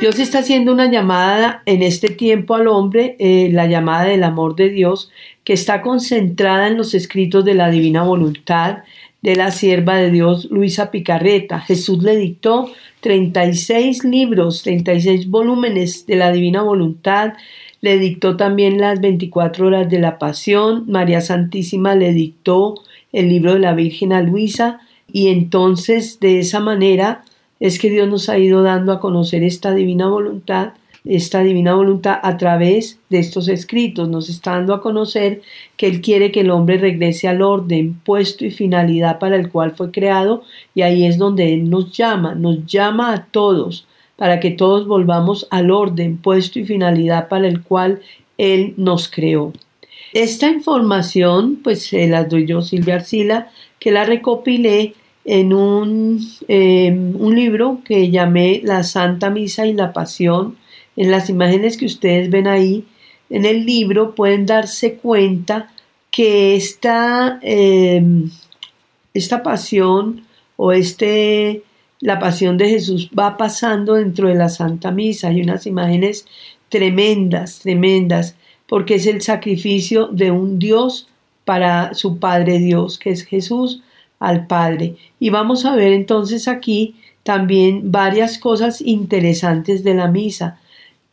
Dios está haciendo una llamada en este tiempo al hombre, eh, la llamada del amor de Dios, que está concentrada en los escritos de la divina voluntad de la sierva de Dios, Luisa Picarreta. Jesús le dictó 36 libros, 36 volúmenes de la divina voluntad. Le dictó también las 24 horas de la pasión. María Santísima le dictó el libro de la Virgen a Luisa. Y entonces, de esa manera, es que Dios nos ha ido dando a conocer esta divina voluntad, esta divina voluntad a través de estos escritos. Nos está dando a conocer que Él quiere que el hombre regrese al orden, puesto y finalidad para el cual fue creado, y ahí es donde Él nos llama, nos llama a todos para que todos volvamos al orden, puesto y finalidad para el cual Él nos creó. Esta información, pues se la doy yo, Silvia Arcila, que la recopilé en un, em, un libro que llamé La Santa Misa y la Pasión. En las imágenes que ustedes ven ahí, en el libro pueden darse cuenta que esta, em, esta pasión o este, la pasión de Jesús va pasando dentro de la Santa Misa. Hay unas imágenes tremendas, tremendas, porque es el sacrificio de un Dios para su Padre Dios, que es Jesús, al Padre. Y vamos a ver entonces aquí también varias cosas interesantes de la misa.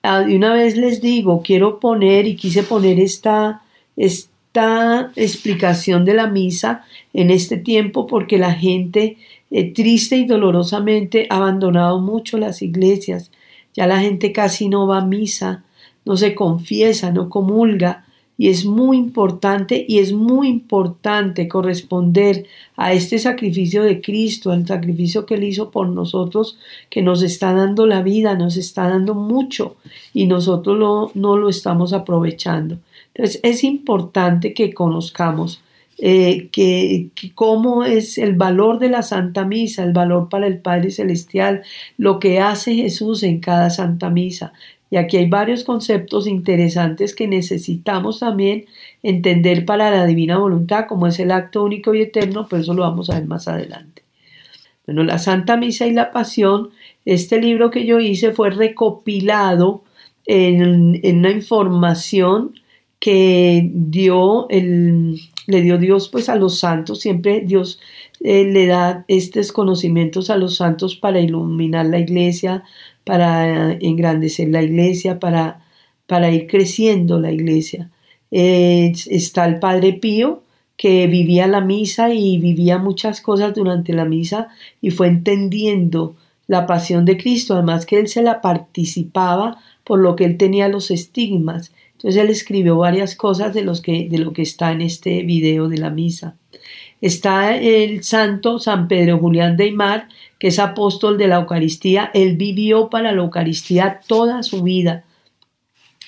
Ah, y una vez les digo, quiero poner y quise poner esta, esta explicación de la misa en este tiempo porque la gente eh, triste y dolorosamente ha abandonado mucho las iglesias. Ya la gente casi no va a misa, no se confiesa, no comulga y es muy importante y es muy importante corresponder a este sacrificio de Cristo, al sacrificio que Él hizo por nosotros, que nos está dando la vida, nos está dando mucho y nosotros no lo estamos aprovechando. Entonces es importante que conozcamos eh, que, cómo es el valor de la Santa Misa, el valor para el Padre Celestial, lo que hace Jesús en cada Santa Misa, y aquí hay varios conceptos interesantes que necesitamos también entender para la divina voluntad, como es el acto único y eterno, pero eso lo vamos a ver más adelante. Bueno, la Santa Misa y la Pasión, este libro que yo hice fue recopilado en, una información que dio el, le dio Dios pues a los santos, siempre Dios eh, le da estos conocimientos a los santos para iluminar la iglesia, para engrandecer la iglesia, para, para ir creciendo la iglesia. está el Padre Pío, que vivía la misa y vivía muchas cosas durante la misa y fue entendiendo la pasión de Cristo, además que él se la participaba por lo que él tenía los estigmas. Entonces él escribió varias cosas de, los que, de lo que está en este video de la misa. Está el santo San Pedro Julián de Aymar, que es apóstol de la Eucaristía. Él vivió para la Eucaristía toda su vida.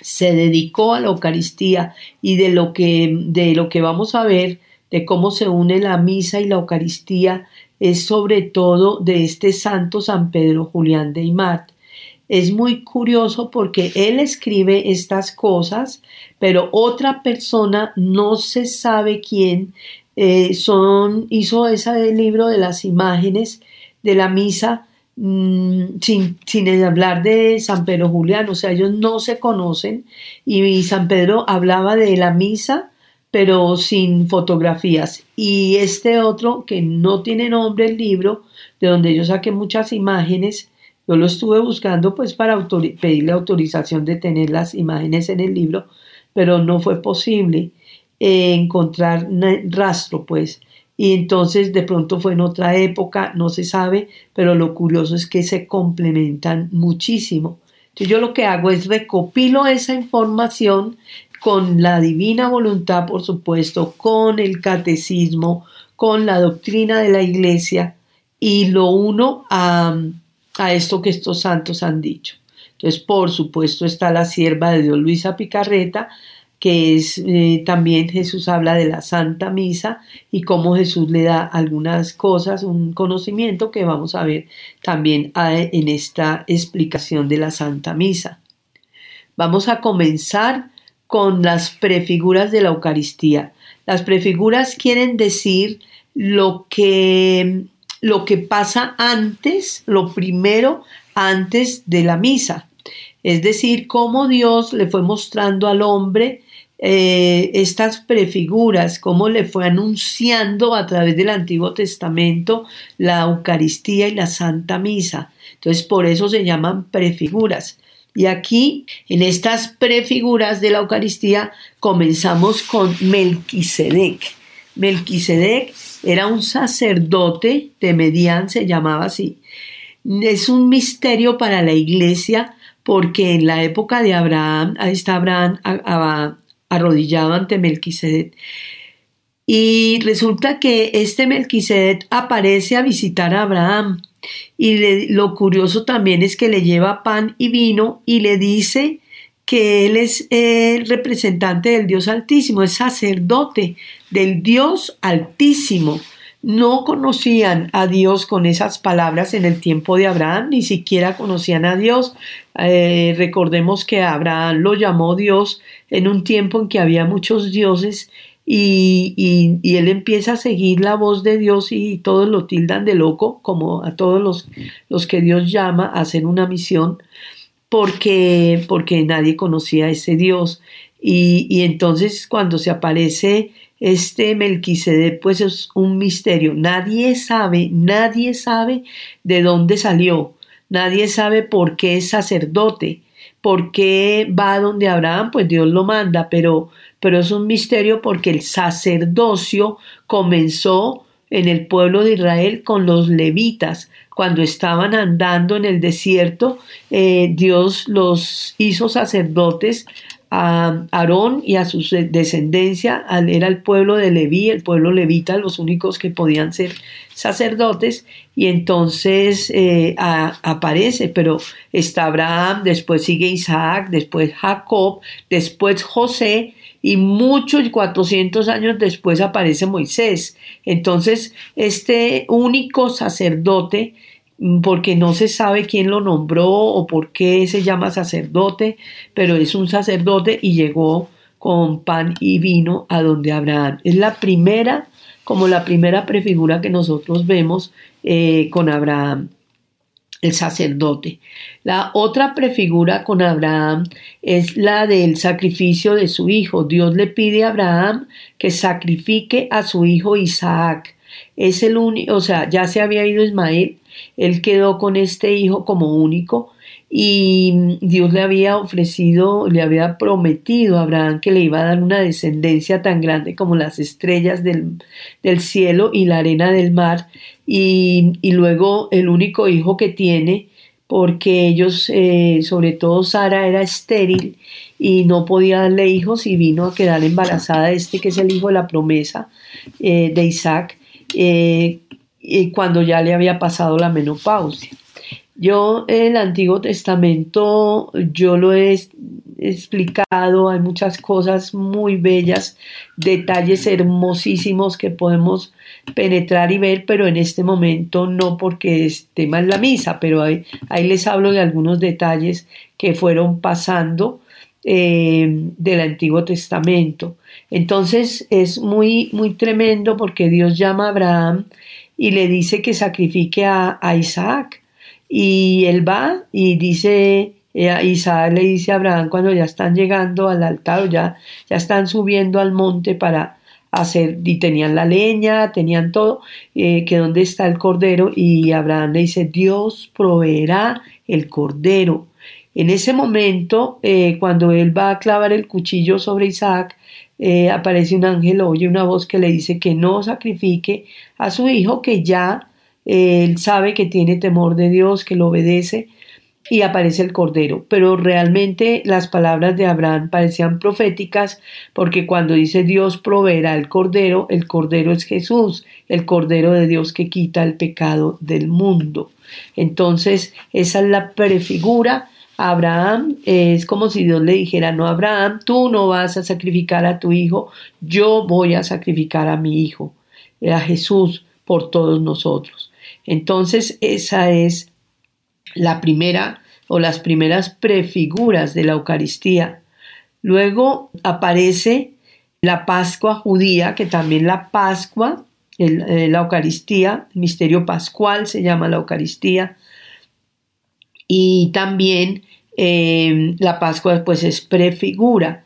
Se dedicó a la Eucaristía y de lo que, de lo que vamos a ver, de cómo se une la misa y la Eucaristía, es sobre todo de este santo San Pedro Julián de Aymar. Es muy curioso porque él escribe estas cosas, pero otra persona, no se sabe quién, eh, son, hizo ese libro de las imágenes de la misa mm, sin, sin, hablar de San Pedro Julián, o sea, ellos no se conocen y San Pedro hablaba de la misa pero sin fotografías. Y este otro, que no tiene nombre el libro, de donde yo saqué muchas imágenes, yo lo estuve buscando pues para pedirle autorización de tener las imágenes en el libro, pero no fue posible eh, encontrar rastro pues y entonces de pronto fue en otra época, no se sabe, pero lo curioso es que se complementan muchísimo. Entonces yo lo que hago es recopilo esa información con la divina voluntad, por supuesto, con el catecismo, con la doctrina de la iglesia y lo uno a, a esto que estos santos han dicho. Entonces, por supuesto, está la sierva de Dios Luisa Picarreta, que es eh, también Jesús habla de la Santa Misa y cómo Jesús le da algunas cosas, un conocimiento que vamos a ver también en esta explicación de la Santa Misa. Vamos a comenzar con las prefiguras de la Eucaristía. Las prefiguras quieren decir lo que, lo que pasa antes, lo primero antes de la misa. Es decir, cómo Dios le fue mostrando al hombre eh, estas prefiguras, cómo le fue anunciando a través del Antiguo Testamento la Eucaristía y la Santa Misa. Entonces, por eso se llaman prefiguras. Y aquí, en estas prefiguras de la Eucaristía, comenzamos con Melquisedec. Melquisedec era un sacerdote de Medián, se llamaba así. Es un misterio para la iglesia porque en la época de Abraham, ahí está Abraham arrodillado ante Melquisedec. Y resulta que este Melquisedec aparece a visitar a Abraham. Y lo curioso también es que le lleva pan y vino y le dice que él es el representante del Dios Altísimo, es sacerdote del Dios Altísimo. No conocían a Dios con esas palabras en el tiempo de Abraham, ni siquiera conocían a Dios. Eh, recordemos que Abraham lo llamó Dios en un tiempo en que había muchos dioses y, y, él empieza a seguir la voz de Dios y todos lo tildan de loco, como a todos los, los que Dios llama a hacer una misión, porque, porque nadie conocía a ese Dios. Y, y entonces cuando se aparece este Melquisedec, pues es un misterio. Nadie sabe, nadie sabe de dónde salió, nadie sabe por qué es sacerdote, por qué va donde Abraham, pues Dios lo manda, pero pero es un misterio porque el sacerdocio comenzó en el pueblo de Israel con los levitas. Cuando estaban andando en el desierto, eh, Dios los hizo sacerdotes a Aarón y a su descendencia, era el pueblo de Leví, el pueblo levita, los únicos que podían ser sacerdotes, y entonces eh, aparece, pero está Abraham, después sigue Isaac, después Jacob, después José, y muchos 400 años después aparece Moisés. Entonces, este único sacerdote, porque no se sabe quién lo nombró o por qué se llama sacerdote, pero es un sacerdote y llegó con pan y vino a donde Abraham. Es la primera, como la primera prefigura que nosotros vemos eh, con Abraham el sacerdote. La otra prefigura con Abraham es la del sacrificio de su hijo. Dios le pide a Abraham que sacrifique a su hijo Isaac. Es el único, o sea, ya se había ido Ismael, él quedó con este hijo como único y Dios le había ofrecido, le había prometido a Abraham que le iba a dar una descendencia tan grande como las estrellas del, del cielo y la arena del mar, y, y, luego el único hijo que tiene, porque ellos, eh, sobre todo Sara, era estéril y no podía darle hijos y vino a quedar embarazada este que es el hijo de la promesa eh, de Isaac, eh, y cuando ya le había pasado la menopausia. Yo el Antiguo Testamento, yo lo he explicado, hay muchas cosas muy bellas, detalles hermosísimos que podemos penetrar y ver, pero en este momento no porque es tema la misa, pero ahí, ahí les hablo de algunos detalles que fueron pasando eh, del Antiguo Testamento. Entonces es muy, muy tremendo porque Dios llama a Abraham y le dice que sacrifique a Isaac y él va y dice, eh, Isaac le dice a Abraham cuando ya están llegando al altar, ya, ya están subiendo al monte para hacer, y tenían la leña, tenían todo, eh, que dónde está el cordero, y Abraham le dice, Dios proveerá el cordero. En ese momento, eh, cuando él va a clavar el cuchillo sobre Isaac, aparece un ángel, oye una voz que le dice que no sacrifique a su hijo, que ya él sabe que tiene temor de Dios, que lo obedece y aparece el Cordero. Pero realmente las palabras de Abraham parecían proféticas porque cuando dice Dios proveerá el Cordero, el Cordero es Jesús, el Cordero de Dios que quita el pecado del mundo. Entonces, esa es la prefigura. Abraham es como si Dios le dijera, no, Abraham, tú no vas a sacrificar a tu hijo, yo voy a sacrificar a mi hijo, a Jesús por todos nosotros. Entonces, esa es la primera o las primeras prefiguras de la Eucaristía. Luego aparece la Pascua judía, que también la Pascua, eh, la Eucaristía, el misterio pascual se llama la Eucaristía, y también eh, la Pascua pues es prefigura.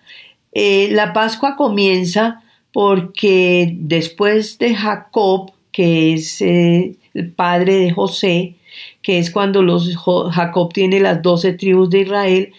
Eh, la Pascua comienza porque después de Jacob, que es el padre de José, que es cuando los, Jacob tiene las doce tribus de Israel,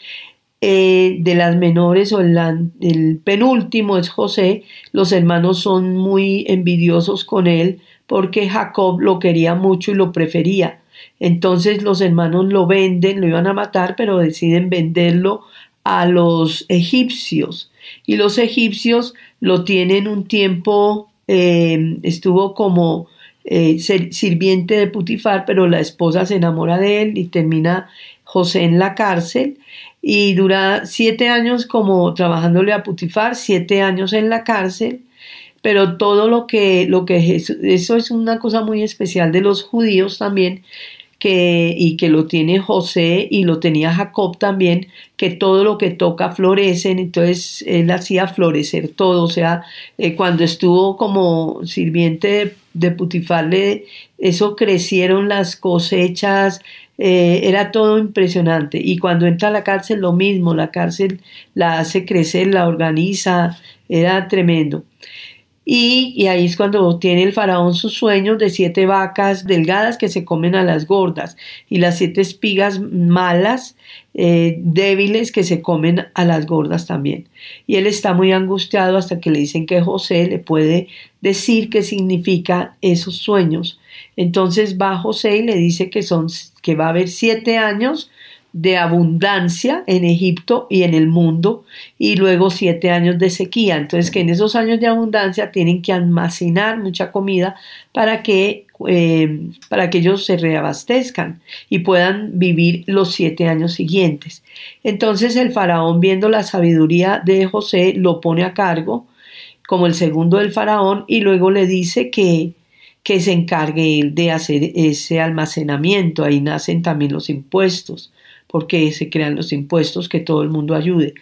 eh, de las menores o el, penúltimo es José, los hermanos son muy envidiosos con él porque Jacob lo quería mucho y lo prefería. Entonces los hermanos lo venden, lo iban a matar, pero deciden venderlo a los egipcios. Y los egipcios lo tienen un tiempo, eh, estuvo como eh, sirviente de Putifar, pero la esposa se enamora de él y termina José en la cárcel y dura siete años como trabajándole a Putifar, siete años en la cárcel, pero todo lo que, lo que eso es una cosa muy especial de los judíos también, y que lo tiene José y lo tenía Jacob también, que todo lo que toca florece, entonces él hacía florecer todo, o sea, eh, cuando estuvo como sirviente de, de Putifar, le, eso crecieron las cosechas, eh, era todo impresionante. Y cuando entra a la cárcel, lo mismo, la cárcel la hace crecer, la organiza, era tremendo. Y, ahí es cuando tiene el faraón sus sueños de siete vacas delgadas que se comen a las gordas y las siete espigas malas, eh, débiles que se comen a las gordas también. Y él está muy angustiado hasta que le dicen que José le puede decir qué significa esos sueños. Entonces va José y le dice que son que va a haber siete años de abundancia en Egipto y en el mundo y luego siete años de sequía. Entonces que en esos años de abundancia tienen que almacenar mucha comida para que, eh, para que ellos se reabastezcan y puedan vivir los siete años siguientes. Entonces el faraón viendo la sabiduría de José lo pone a cargo como el segundo del faraón y luego le dice que, que se encargue él de hacer ese almacenamiento. Ahí nacen también los impuestos porque se crean los impuestos, que todo el mundo ayude.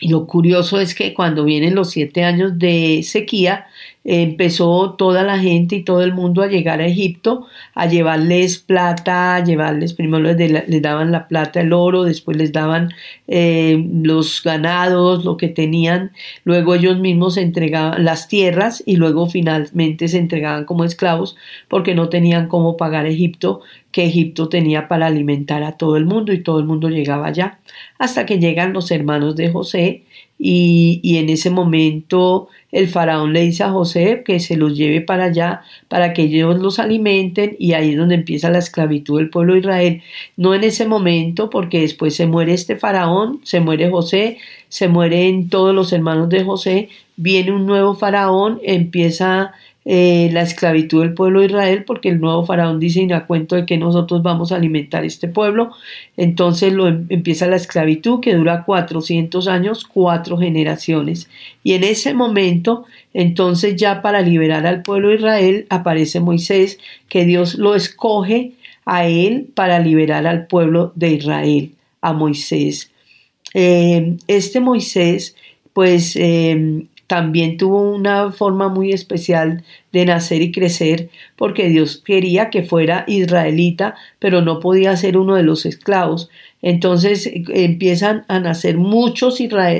Y lo curioso es que cuando vienen los siete años de sequía, empezó toda la gente y todo el mundo a llegar a Egipto a llevarles plata, a llevarles, primero les, daban la plata, el oro, después les daban eh, los ganados, lo que tenían, luego ellos mismos entregaban las tierras y luego finalmente se entregaban como esclavos porque no tenían cómo pagar Egipto, que Egipto tenía para alimentar a todo el mundo y todo el mundo llegaba allá, hasta que llegan los hermanos de José y, en ese momento el faraón le dice a José que se los lleve para allá para que ellos los alimenten y ahí es donde empieza la esclavitud del pueblo de Israel. No en ese momento porque después se muere este faraón, se muere José, se mueren todos los hermanos de José, viene un nuevo faraón, empieza eh, la esclavitud del pueblo de Israel, porque el nuevo faraón dice, y a cuento de que nosotros vamos a alimentar este pueblo, entonces lo, em, empieza la esclavitud que dura 400 años, cuatro generaciones. Y en ese momento, entonces ya para liberar al pueblo de Israel, aparece Moisés, que Dios lo escoge a él para liberar al pueblo de Israel, a Moisés. Eh, este Moisés, pues eh, también tuvo una forma muy especial de nacer y crecer porque Dios quería que fuera israelita, pero no podía ser uno de los esclavos. Entonces eh, empiezan a nacer muchos,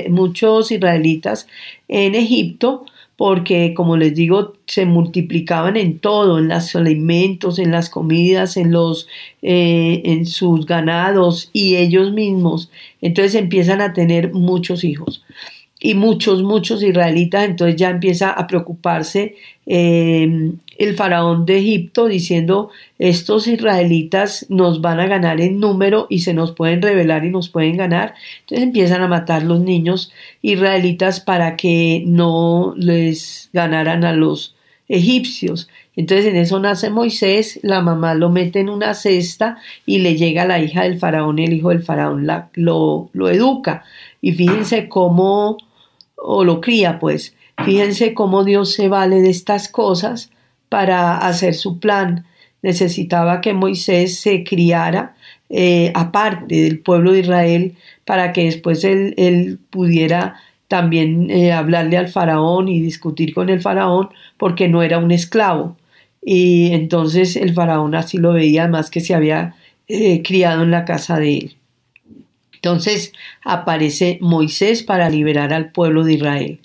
muchos israelitas en Egipto porque, como les digo, se multiplicaban en todo, en los alimentos, en las comidas, en los, eh, en sus ganados y ellos mismos. Entonces empiezan a tener muchos hijos y muchos, muchos israelitas, entonces ya empieza a preocuparse eh, el faraón de Egipto diciendo, estos israelitas nos van a ganar en número y se nos pueden rebelar y nos pueden ganar. Entonces empiezan a matar los niños israelitas para que no les ganaran a los egipcios. Entonces en eso nace Moisés, la mamá lo mete en una cesta y le llega la hija del faraón el hijo del faraón la, lo, lo educa. Y fíjense cómo o lo cría, pues. Fíjense cómo Dios se vale de estas cosas para hacer su plan. Necesitaba que Moisés se criara eh, aparte del pueblo de Israel para que después él, pudiera también eh, hablarle al faraón y discutir con el faraón porque no era un esclavo. Y entonces el faraón así lo veía, además que se había eh, criado en la casa de él. Entonces aparece Moisés para liberar al pueblo de Israel.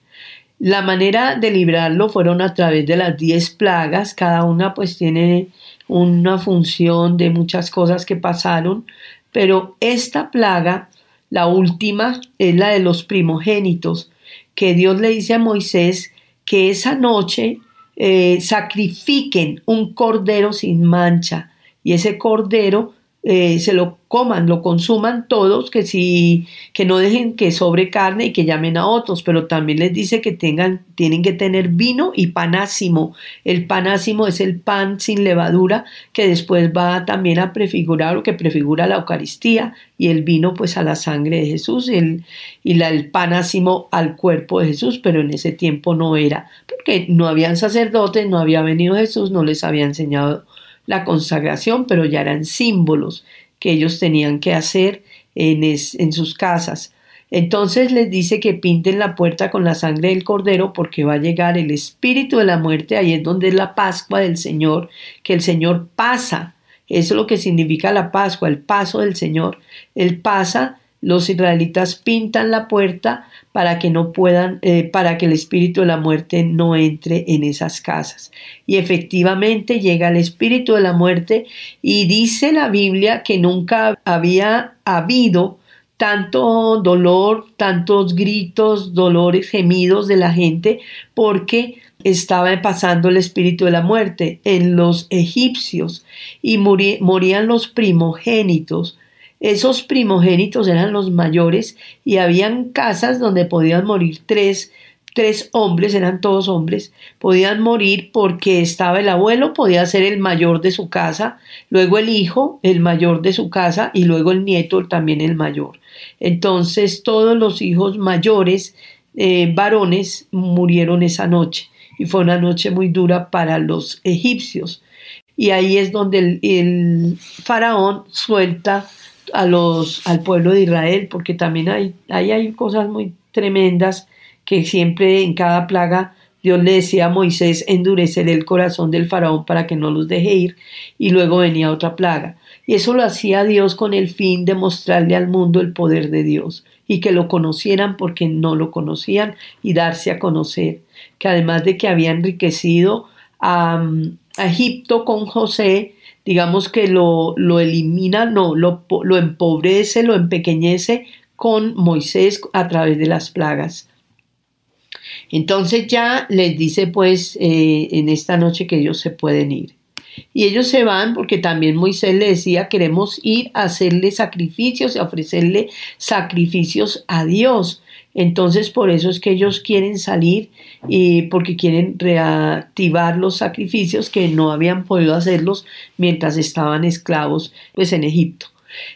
La manera de librarlo fueron a través de las diez plagas, cada una pues tiene una función de muchas cosas que pasaron, pero esta plaga, la última, es la de los primogénitos, que Dios le dice a Moisés que esa noche eh, sacrifiquen un cordero sin mancha y ese cordero eh, se lo coman, lo consuman todos, que si, que no dejen que sobre carne y que llamen a otros, pero también les dice que tengan, tienen que tener vino y panásimo. El panásimo es el pan sin levadura, que después va también a prefigurar o que prefigura la Eucaristía, y el vino pues a la sangre de Jesús, el, y la, el panásimo al cuerpo de Jesús, pero en ese tiempo no era, porque no habían sacerdotes, no había venido Jesús, no les había enseñado la consagración, pero ya eran símbolos que ellos tenían que hacer en, en sus casas. Entonces les dice que pinten la puerta con la sangre del cordero porque va a llegar el espíritu de la muerte, ahí es donde es la Pascua del Señor, que el Señor pasa. Eso es lo que significa la Pascua, el paso del Señor. Él pasa los israelitas pintan la puerta para que no puedan, eh, para que el espíritu de la muerte no entre en esas casas. Y efectivamente llega el espíritu de la muerte y dice la Biblia que nunca había habido tanto dolor, tantos gritos, dolores, gemidos de la gente, porque estaba pasando el espíritu de la muerte en los egipcios y morían los primogénitos esos primogénitos eran los mayores y habían casas donde podían morir tres, tres hombres, eran todos hombres, podían morir porque estaba el abuelo, podía ser el mayor de su casa, luego el hijo, el mayor de su casa y luego el nieto, también el mayor. Entonces todos los hijos mayores, eh, varones, murieron esa noche y fue una noche muy dura para los egipcios. Y ahí es donde el, el faraón suelta a los, al pueblo de Israel, porque también hay, ahí hay cosas muy tremendas que siempre en cada plaga Dios le decía a Moisés endurecer el corazón del faraón para que no los deje ir y luego venía otra plaga. Y eso lo hacía Dios con el fin de mostrarle al mundo el poder de Dios y que lo conocieran porque no lo conocían y darse a conocer. Que además de que había enriquecido a Egipto con José, digamos que lo, lo elimina, no, lo, lo empobrece, lo empequeñece con Moisés a través de las plagas. Entonces ya les dice pues eh, en esta noche que ellos se pueden ir. Y ellos se van porque también Moisés le decía, queremos ir a hacerle sacrificios y ofrecerle sacrificios a Dios. Entonces por eso es que ellos quieren salir y porque quieren reactivar los sacrificios que no habían podido hacerlos mientras estaban esclavos pues en Egipto.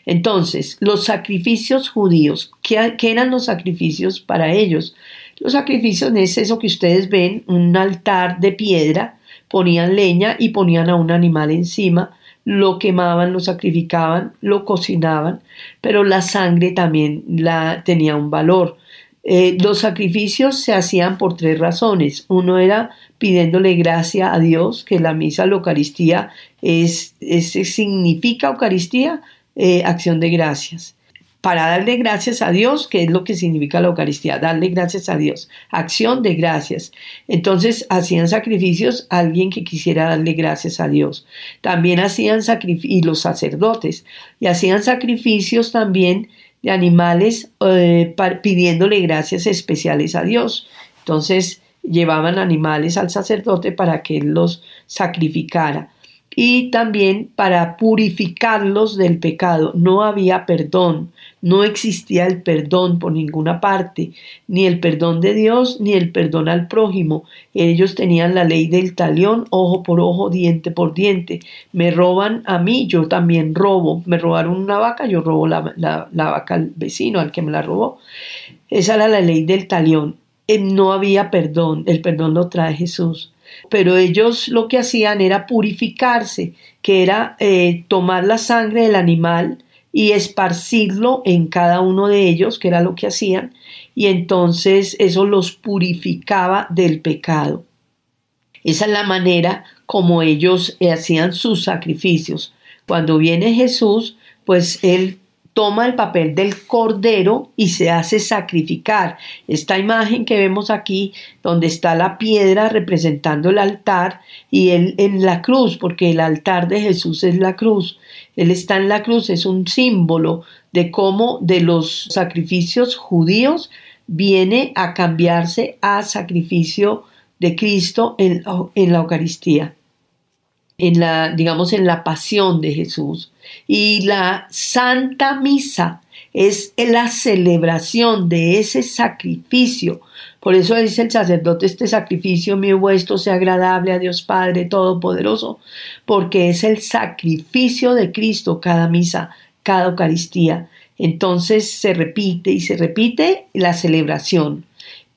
Entonces, los sacrificios judíos, ¿qué, ¿qué, eran los sacrificios para ellos? Los sacrificios es eso que ustedes ven, un altar de piedra, ponían leña y ponían a un animal encima, lo quemaban, lo sacrificaban, lo cocinaban, pero la sangre también la, tenía un valor. Eh, los sacrificios se hacían por tres razones. Uno era pidiéndole gracia a Dios, que la misa, la Eucaristía, es, significa Eucaristía, eh, acción de gracias. Para darle gracias a Dios, que es lo que significa la Eucaristía, darle gracias a Dios, acción de gracias. Entonces hacían sacrificios a alguien que quisiera darle gracias a Dios. También hacían sacrificios, y los sacerdotes, y hacían sacrificios también de animales eh, pidiéndole gracias especiales a Dios. Entonces llevaban animales al sacerdote para que él los sacrificara y también para purificarlos del pecado. No había perdón, no existía el perdón por ninguna parte, ni el perdón de Dios, ni el perdón al prójimo. Ellos tenían la ley del talión, ojo por ojo, diente por diente. Me roban a mí, yo también robo. Me robaron una vaca, yo robo la, vaca al vecino, al que me la robó. Esa era la ley del talión. Eh, no había perdón, el perdón lo trae Jesús pero ellos lo que hacían era purificarse, que era eh, tomar la sangre del animal y esparcirlo en cada uno de ellos, que era lo que hacían, y entonces eso los purificaba del pecado. Esa es la manera como ellos hacían sus sacrificios. Cuando viene Jesús, pues él toma el papel del cordero y se hace sacrificar. Esta imagen que vemos aquí, donde está la piedra representando el altar y él en la cruz, porque el altar de Jesús es la cruz. Él está en la cruz, es un símbolo de cómo de los sacrificios judíos viene a cambiarse a sacrificio de Cristo en, en la Eucaristía en la, digamos, en la pasión de Jesús. Y la Santa Misa es la celebración de ese sacrificio. Por eso dice el sacerdote, este sacrificio mío vuestro sea agradable a Dios Padre Todopoderoso, porque es el sacrificio de Cristo cada misa, cada Eucaristía. Entonces se repite y se repite la celebración.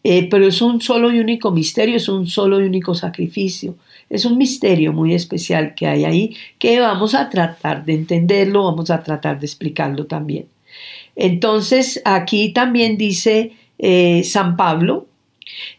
Eh, pero es un solo y único misterio, es un solo y único sacrificio. Es un misterio muy especial que hay ahí que vamos a tratar de entenderlo, vamos a tratar de explicarlo también. Entonces, aquí también dice eh, San Pablo,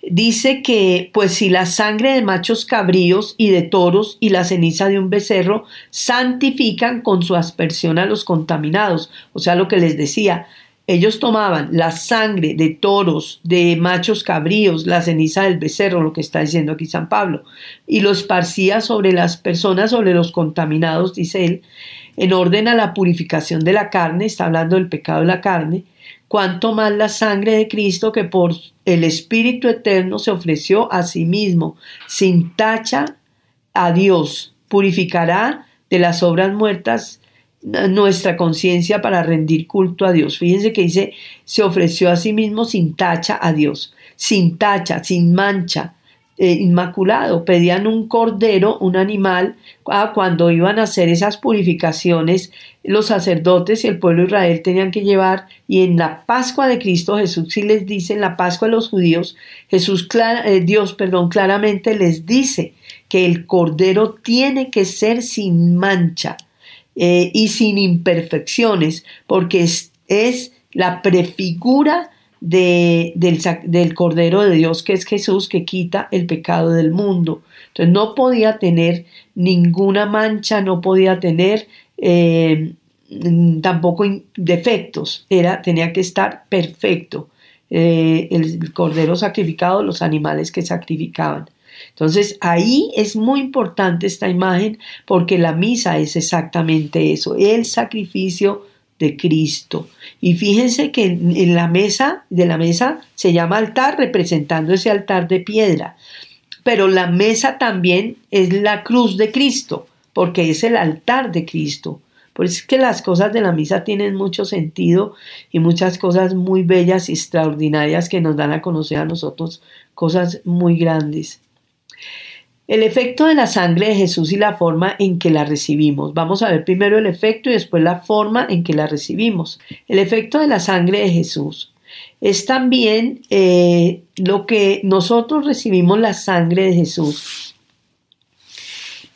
dice que pues si la sangre de machos cabríos y de toros y la ceniza de un becerro santifican con su aspersión a los contaminados, o sea, lo que les decía, ellos tomaban la sangre de toros, de machos cabríos, la ceniza del becerro, lo que está diciendo aquí San Pablo, y lo esparcía sobre las personas, sobre los contaminados, dice él, en orden a la purificación de la carne, está hablando del pecado de la carne, cuanto más la sangre de Cristo que por el Espíritu Eterno se ofreció a sí mismo, sin tacha a Dios, purificará de las obras muertas nuestra conciencia para rendir culto a Dios. Fíjense que dice, se ofreció a sí mismo sin tacha a Dios, sin tacha, sin mancha, eh, inmaculado. Pedían un cordero, un animal, ah, cuando iban a hacer esas purificaciones, los sacerdotes y el pueblo de Israel tenían que llevar, y en la Pascua de Cristo Jesús sí les dice, en la Pascua de los judíos, Jesús, eh, Dios, perdón, claramente les dice que el cordero tiene que ser sin mancha eh, y sin imperfecciones, porque es, la prefigura del, del, Cordero de Dios, que es Jesús, que quita el pecado del mundo. Entonces no podía tener ninguna mancha, no podía tener eh, tampoco defectos, era, tenía que estar perfecto. Eh, el Cordero sacrificado, los animales que sacrificaban. Entonces ahí es muy importante esta imagen porque la misa es exactamente eso, el sacrificio de Cristo. Y fíjense que en la mesa de la mesa se llama altar representando ese altar de piedra, pero la mesa también es la cruz de Cristo porque es el altar de Cristo. Por eso es que las cosas de la misa tienen mucho sentido y muchas cosas muy bellas y extraordinarias que nos dan a conocer a nosotros cosas muy grandes. El efecto de la sangre de Jesús y la forma en que la recibimos. Vamos a ver primero el efecto y después la forma en que la recibimos. El efecto de la sangre de Jesús es también eh, lo que nosotros recibimos la sangre de Jesús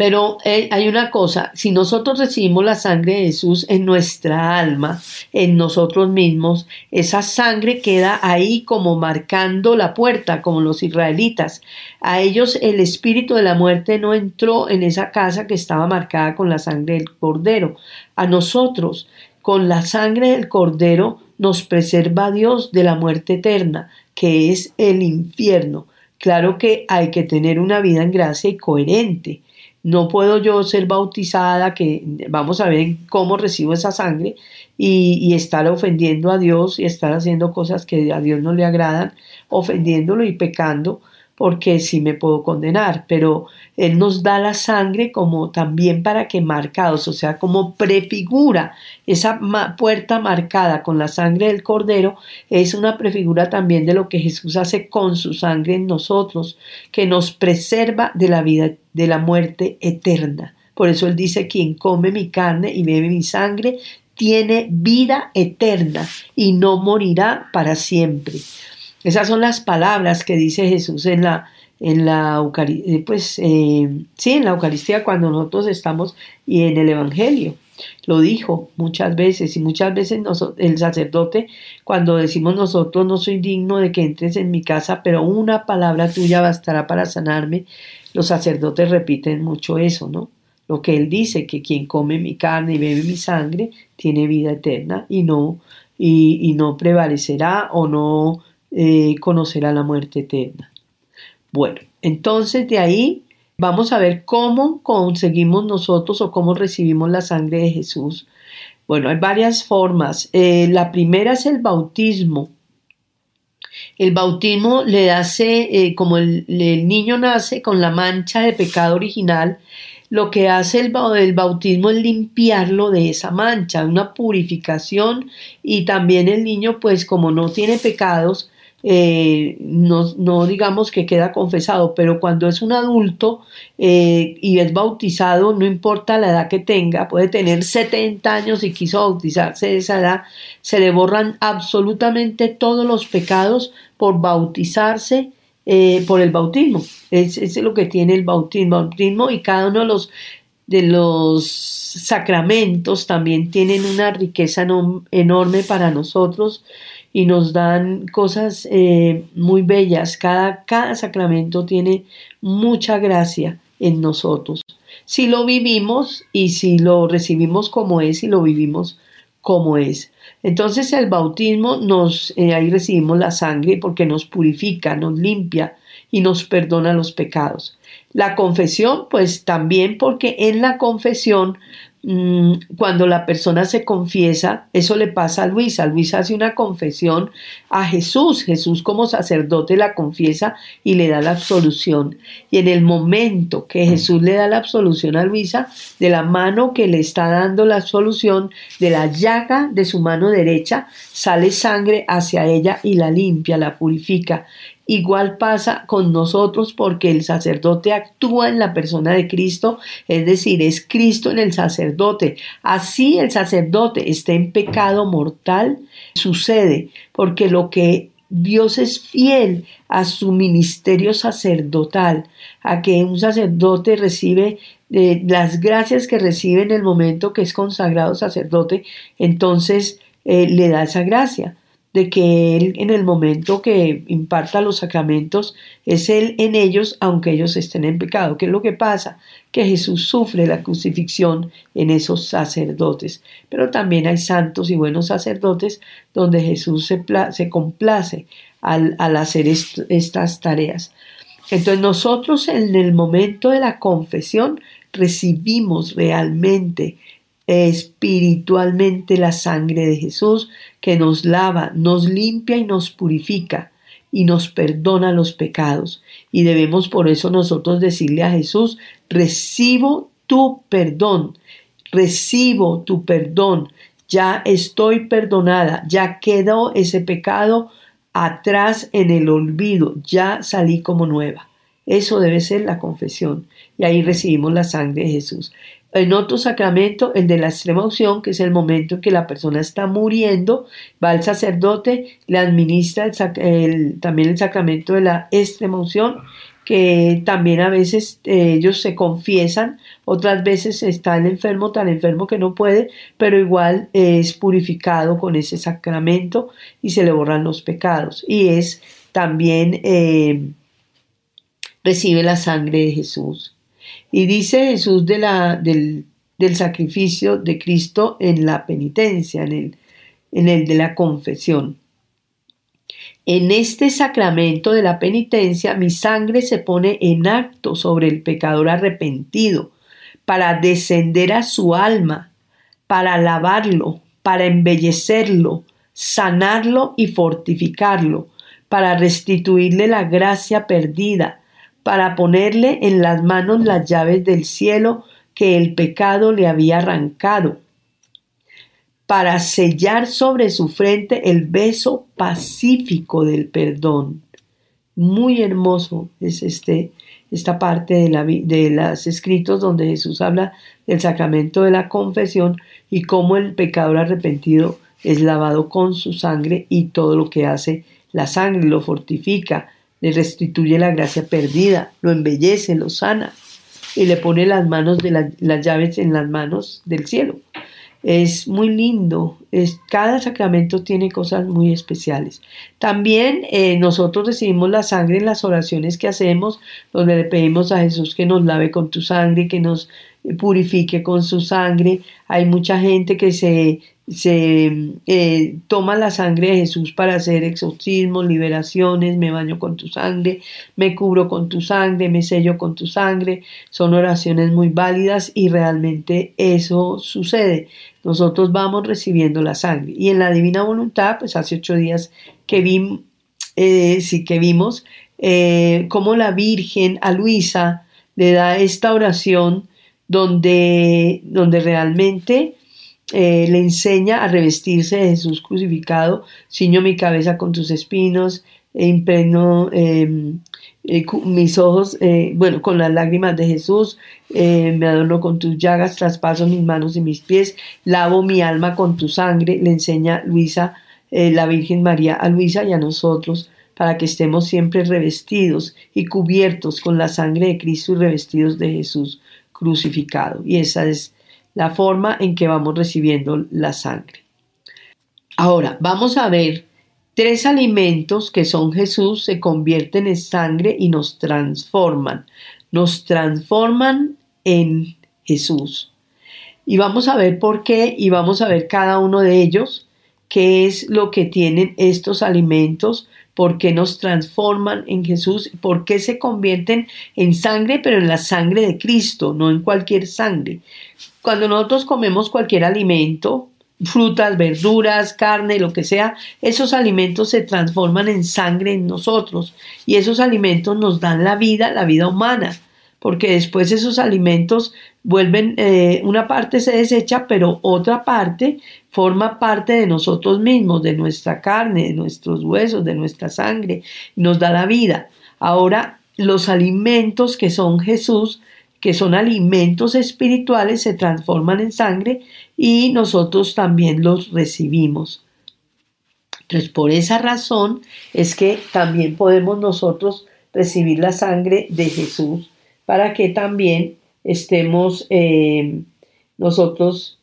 pero eh, hay una cosa, si nosotros recibimos la sangre de Jesús en nuestra alma, en nosotros mismos, esa sangre queda ahí como marcando la puerta, como los israelitas. A ellos el espíritu de la muerte no entró en esa casa que estaba marcada con la sangre del cordero. A nosotros, con la sangre del cordero, nos preserva Dios de la muerte eterna, que es el infierno. Claro que hay que tener una vida en gracia y coherente. No puedo yo ser bautizada, que vamos a ver cómo recibo esa sangre y, y, estar ofendiendo a Dios y estar haciendo cosas que a Dios no le agradan, ofendiéndolo y pecando, porque sí me puedo condenar, pero Él nos da la sangre como también para que marcados, o sea, como prefigura esa puerta marcada con la sangre del cordero, es una prefigura también de lo que Jesús hace con su sangre en nosotros, que nos preserva de la vida, de la muerte eterna. Por eso Él dice, quien come mi carne y bebe mi sangre, tiene vida eterna y no morirá para siempre. Esas son las palabras que dice Jesús en la, en la Eucaristía, eh, pues eh, sí, en la Eucaristía cuando nosotros estamos y en el Evangelio. Lo dijo muchas veces y muchas veces el sacerdote, cuando decimos nosotros no soy digno de que entres en mi casa, pero una palabra tuya bastará para sanarme, los sacerdotes repiten mucho eso, ¿no? lo que Él dice, que quien come mi carne y bebe mi sangre tiene vida eterna y no, y, no prevalecerá o no eh, conocerá la muerte eterna. Bueno, entonces de ahí vamos a ver cómo conseguimos nosotros o cómo recibimos la sangre de Jesús. Bueno, hay varias formas. Eh, la primera es el bautismo. El bautismo le hace, eh, como el, niño nace con la mancha de pecado original, lo que hace el, el, bautismo es limpiarlo de esa mancha, una purificación y también el niño pues como no tiene pecados, eh, no, digamos que queda confesado, pero cuando es un adulto eh, y es bautizado, no importa la edad que tenga, puede tener 70 años y quiso bautizarse de esa edad, se le borran absolutamente todos los pecados por bautizarse eh, por el bautismo. Es, es lo que tiene el bautismo, bautismo y cada uno de los de los sacramentos también tienen una riqueza enorme para nosotros y nos dan cosas eh, muy bellas. Cada, cada sacramento tiene mucha gracia en nosotros. Si lo vivimos y si lo recibimos como es y lo vivimos como es. Entonces el bautismo nos, eh, ahí recibimos la sangre porque nos purifica, nos limpia y nos perdona los pecados. La confesión, pues también porque en la confesión cuando la persona se confiesa, eso le pasa a Luisa. Luisa hace una confesión a Jesús. Jesús como sacerdote la confiesa y le da la absolución. Y en el momento que Jesús le da la absolución a Luisa, de la mano que le está dando la absolución, de la llaga de su mano derecha, sale sangre hacia ella y la limpia, la purifica. Igual pasa con nosotros porque el sacerdote actúa en la persona de Cristo, es decir, es Cristo en el sacerdote. Así el sacerdote esté en pecado mortal, sucede porque lo que Dios es fiel a su ministerio sacerdotal, a que un sacerdote recibe eh, las gracias que recibe en el momento que es consagrado sacerdote, entonces eh, le da esa gracia de que Él en el momento que imparta los sacramentos es Él en ellos aunque ellos estén en pecado. ¿Qué es lo que pasa? Que Jesús sufre la crucifixión en esos sacerdotes. Pero también hay santos y buenos sacerdotes donde Jesús se, se complace al, al hacer estas tareas. Entonces nosotros en el momento de la confesión recibimos realmente espiritualmente la sangre de Jesús que nos lava, nos limpia y nos purifica y nos perdona los pecados. Y debemos por eso nosotros decirle a Jesús, recibo tu perdón, recibo tu perdón, ya estoy perdonada, ya quedó ese pecado atrás en el olvido, ya salí como nueva. Eso debe ser la confesión. Y ahí recibimos la sangre de Jesús. En otro sacramento, el de la extrema unción, que es el momento en que la persona está muriendo, va el sacerdote, le administra también el sacramento de la extrema unción, que también a veces eh, ellos se confiesan, otras veces está el enfermo tan enfermo que no puede, pero igual es purificado con ese sacramento y se le borran los pecados. Y es también eh, recibe la sangre de Jesús. Y dice Jesús de la, del, sacrificio de Cristo en la penitencia, en el, en el de la confesión. En este sacramento de la penitencia mi sangre se pone en acto sobre el pecador arrepentido, para descender a su alma, para lavarlo, para embellecerlo, sanarlo y fortificarlo, para restituirle la gracia perdida, para ponerle en las manos las llaves del cielo que el pecado le había arrancado, para sellar sobre su frente el beso pacífico del perdón. Muy hermoso es este, esta parte de, la, de los escritos donde Jesús habla del sacramento de la confesión y cómo el pecador arrepentido es lavado con su sangre y todo lo que hace la sangre lo fortifica, le restituye la gracia perdida, lo embellece, lo sana y le pone las manos de las llaves en las manos del cielo. Es muy lindo, es, cada sacramento tiene cosas muy especiales. También eh, nosotros recibimos la sangre en las oraciones que hacemos, donde le pedimos a Jesús que nos lave con tu sangre, que nos purifique con su sangre. Hay mucha gente que se, se eh, toma la sangre de Jesús para hacer exorcismos, liberaciones, me baño con tu sangre, me cubro con tu sangre, me sello con tu sangre. Son oraciones muy válidas y realmente eso sucede. Nosotros vamos recibiendo la sangre. Y en la divina voluntad, pues hace ocho días que, eh, sí, que vimos eh, cómo la Virgen a Luisa le da esta oración donde, donde realmente eh, le enseña a revestirse de Jesús crucificado, ciño mi cabeza con tus espinos, e impregno em, eh, mis ojos, eh, bueno, con las lágrimas de Jesús, me adorno con tus llagas, traspaso mis manos y mis pies, lavo mi alma con tu sangre, le enseña Luisa, la Virgen María a Luisa y a nosotros, para que estemos siempre revestidos y cubiertos con la sangre de Cristo y revestidos de Jesús crucificado. Y esa es la forma en que vamos recibiendo la sangre. Ahora, vamos a ver tres alimentos que son Jesús, se convierten en sangre y nos transforman. Nos transforman en Jesús. Y vamos a ver por qué y vamos a ver cada uno de ellos, qué es lo que tienen estos alimentos, por qué nos transforman en Jesús, por qué se convierten en sangre, pero en la sangre de Cristo, no en cualquier sangre. Cuando nosotros comemos cualquier alimento, frutas, verduras, carne, lo que sea, esos alimentos se transforman en sangre en nosotros y esos alimentos nos dan la vida, la vida humana, porque después esos alimentos vuelven, eh, una parte se desecha, pero otra parte forma parte de nosotros mismos, de nuestra carne, de nuestros huesos, de nuestra sangre, nos da la vida. Ahora, los alimentos que son Jesús, que son alimentos espirituales, se transforman en sangre y nosotros también los recibimos. Entonces, por esa razón es que también podemos nosotros recibir la sangre de Jesús para que también estemos eh, nosotros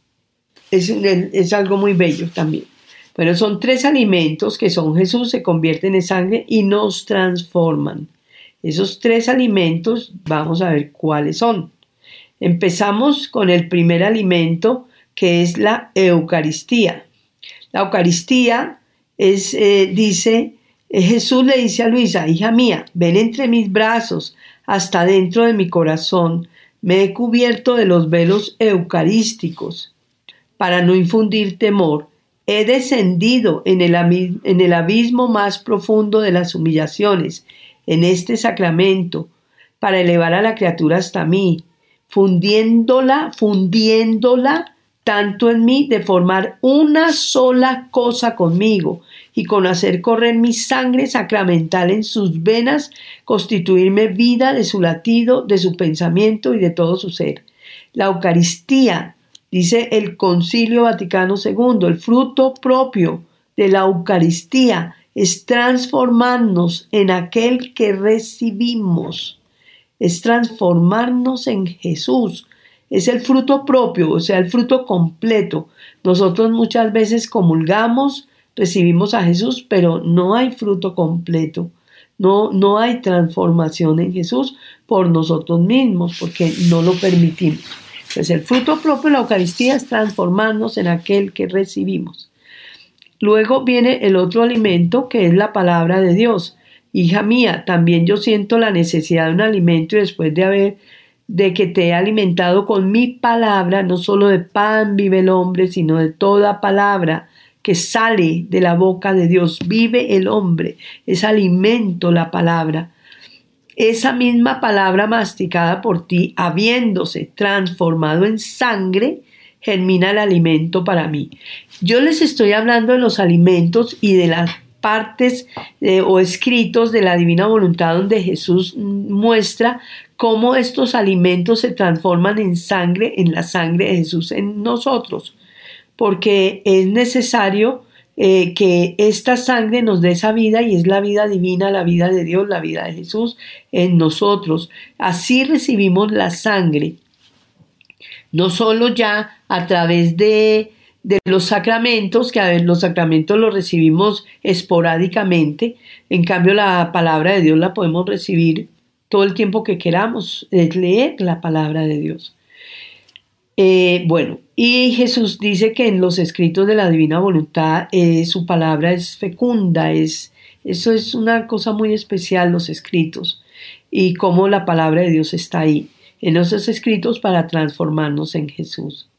es, algo muy bello también. Pero son tres alimentos que son Jesús, se convierten en sangre y nos transforman. Esos tres alimentos, vamos a ver cuáles son. Empezamos con el primer alimento, que es la Eucaristía. La Eucaristía es, eh, dice, eh, Jesús le dice a Luisa, hija mía, ven entre mis brazos hasta dentro de mi corazón. Me he cubierto de los velos eucarísticos para no infundir temor, he descendido en el, en el abismo más profundo de las humillaciones, en este sacramento, para elevar a la criatura hasta mí, fundiéndola, fundiéndola tanto en mí de formar una sola cosa conmigo y con hacer correr mi sangre sacramental en sus venas, constituirme vida de su latido, de su pensamiento y de todo su ser. La Eucaristía Dice el Concilio Vaticano II, el fruto propio de la Eucaristía es transformarnos en aquel que recibimos, es transformarnos en Jesús. Es el fruto propio, o sea, el fruto completo. Nosotros muchas veces comulgamos, recibimos a Jesús, pero no hay fruto completo. No, no hay transformación en Jesús por nosotros mismos, porque no lo permitimos. Pues el fruto propio de la Eucaristía es transformarnos en aquel que recibimos. Luego viene el otro alimento que es la palabra de Dios. Hija mía, también yo siento la necesidad de un alimento y después de haber de que te he alimentado con mi palabra, no solo de pan vive el hombre, sino de toda palabra que sale de la boca de Dios. Vive el hombre, es alimento la palabra esa misma palabra masticada por ti, habiéndose transformado en sangre, germina el alimento para mí. Yo les estoy hablando de los alimentos y de las partes eh, o escritos de la divina voluntad donde Jesús muestra cómo estos alimentos se transforman en sangre, en la sangre de Jesús en nosotros, porque es necesario eh, que esta sangre nos dé esa vida y es la vida divina, la vida de Dios, la vida de Jesús en nosotros. Así recibimos la sangre, no solo ya a través de, de los sacramentos, que a ver, los sacramentos los recibimos esporádicamente, en cambio la palabra de Dios la podemos recibir todo el tiempo que queramos, es leer la palabra de Dios. Eh, bueno, y Jesús dice que en los escritos de la divina voluntad eh, su palabra es fecunda, es, eso es una cosa muy especial, los escritos, y cómo la palabra de Dios está ahí, en esos escritos para transformarnos en Jesús.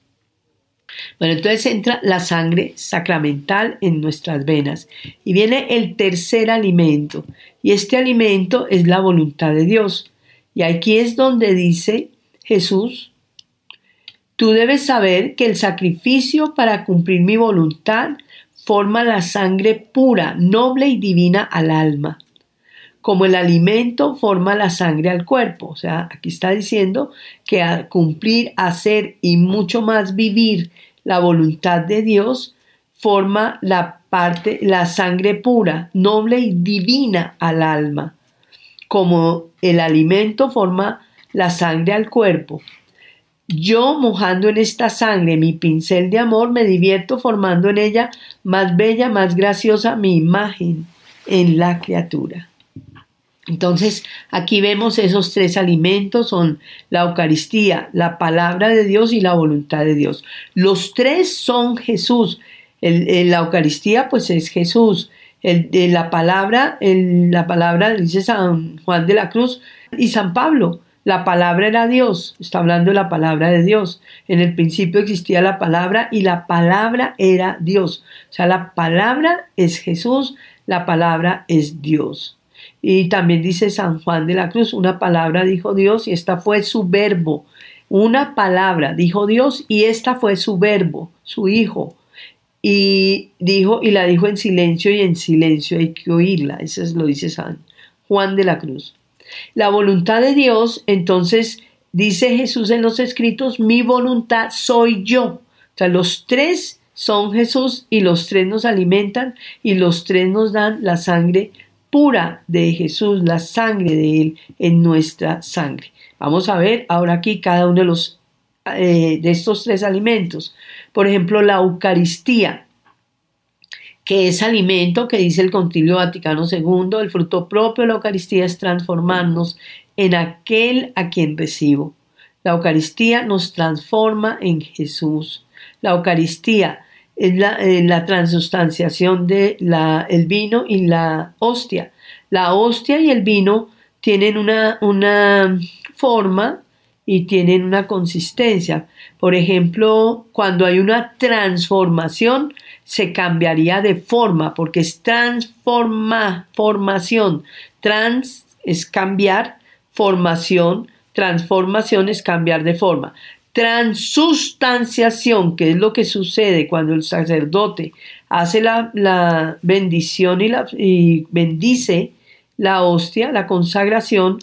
Bueno, entonces entra la sangre sacramental en nuestras venas y viene el tercer alimento, y este alimento es la voluntad de Dios. Y aquí es donde dice Jesús, tú debes saber que el sacrificio para cumplir mi voluntad forma la sangre pura, noble y divina al alma como el alimento forma la sangre al cuerpo. O sea, aquí está diciendo que al cumplir, hacer y mucho más vivir la voluntad de Dios, forma la parte, la sangre pura, noble y divina al alma, como el alimento forma la sangre al cuerpo. Yo mojando en esta sangre mi pincel de amor, me divierto formando en ella más bella, más graciosa mi imagen en la criatura. Entonces, aquí vemos esos tres alimentos, son la Eucaristía, la palabra de Dios y la voluntad de Dios. Los tres son Jesús. la Eucaristía, pues es Jesús. El, la palabra, la palabra dice San Juan de la Cruz y San Pablo. La palabra era Dios, está hablando de la palabra de Dios. En el principio existía la palabra y la palabra era Dios. O sea, la palabra es Jesús, la palabra es Dios. Y también dice San Juan de la Cruz, una palabra dijo Dios y esta fue su verbo. Una palabra dijo Dios y esta fue su verbo, su hijo. Y dijo y la dijo en silencio y en silencio hay que oírla. Eso es lo dice San Juan de la Cruz. La voluntad de Dios, entonces dice Jesús en los escritos, mi voluntad soy yo. O sea, los tres son Jesús y los tres nos alimentan y los tres nos dan la sangre pura de Jesús, la sangre de Él en nuestra sangre. Vamos a ver ahora aquí cada uno de los eh, de estos tres alimentos. Por ejemplo, la Eucaristía, que es alimento que dice el Concilio Vaticano II, el fruto propio de la Eucaristía es transformarnos en aquel a quien recibo. La Eucaristía nos transforma en Jesús. La Eucaristía es la, eh, la transustanciación del el vino y la hostia. La hostia y el vino tienen una, una forma y tienen una consistencia. Por ejemplo, cuando hay una transformación, se cambiaría de forma, porque es transforma, formación. Trans es cambiar, formación, transformación es cambiar de forma transustanciación, que es lo que sucede cuando el sacerdote hace la, bendición y, la, y bendice la hostia, la consagración,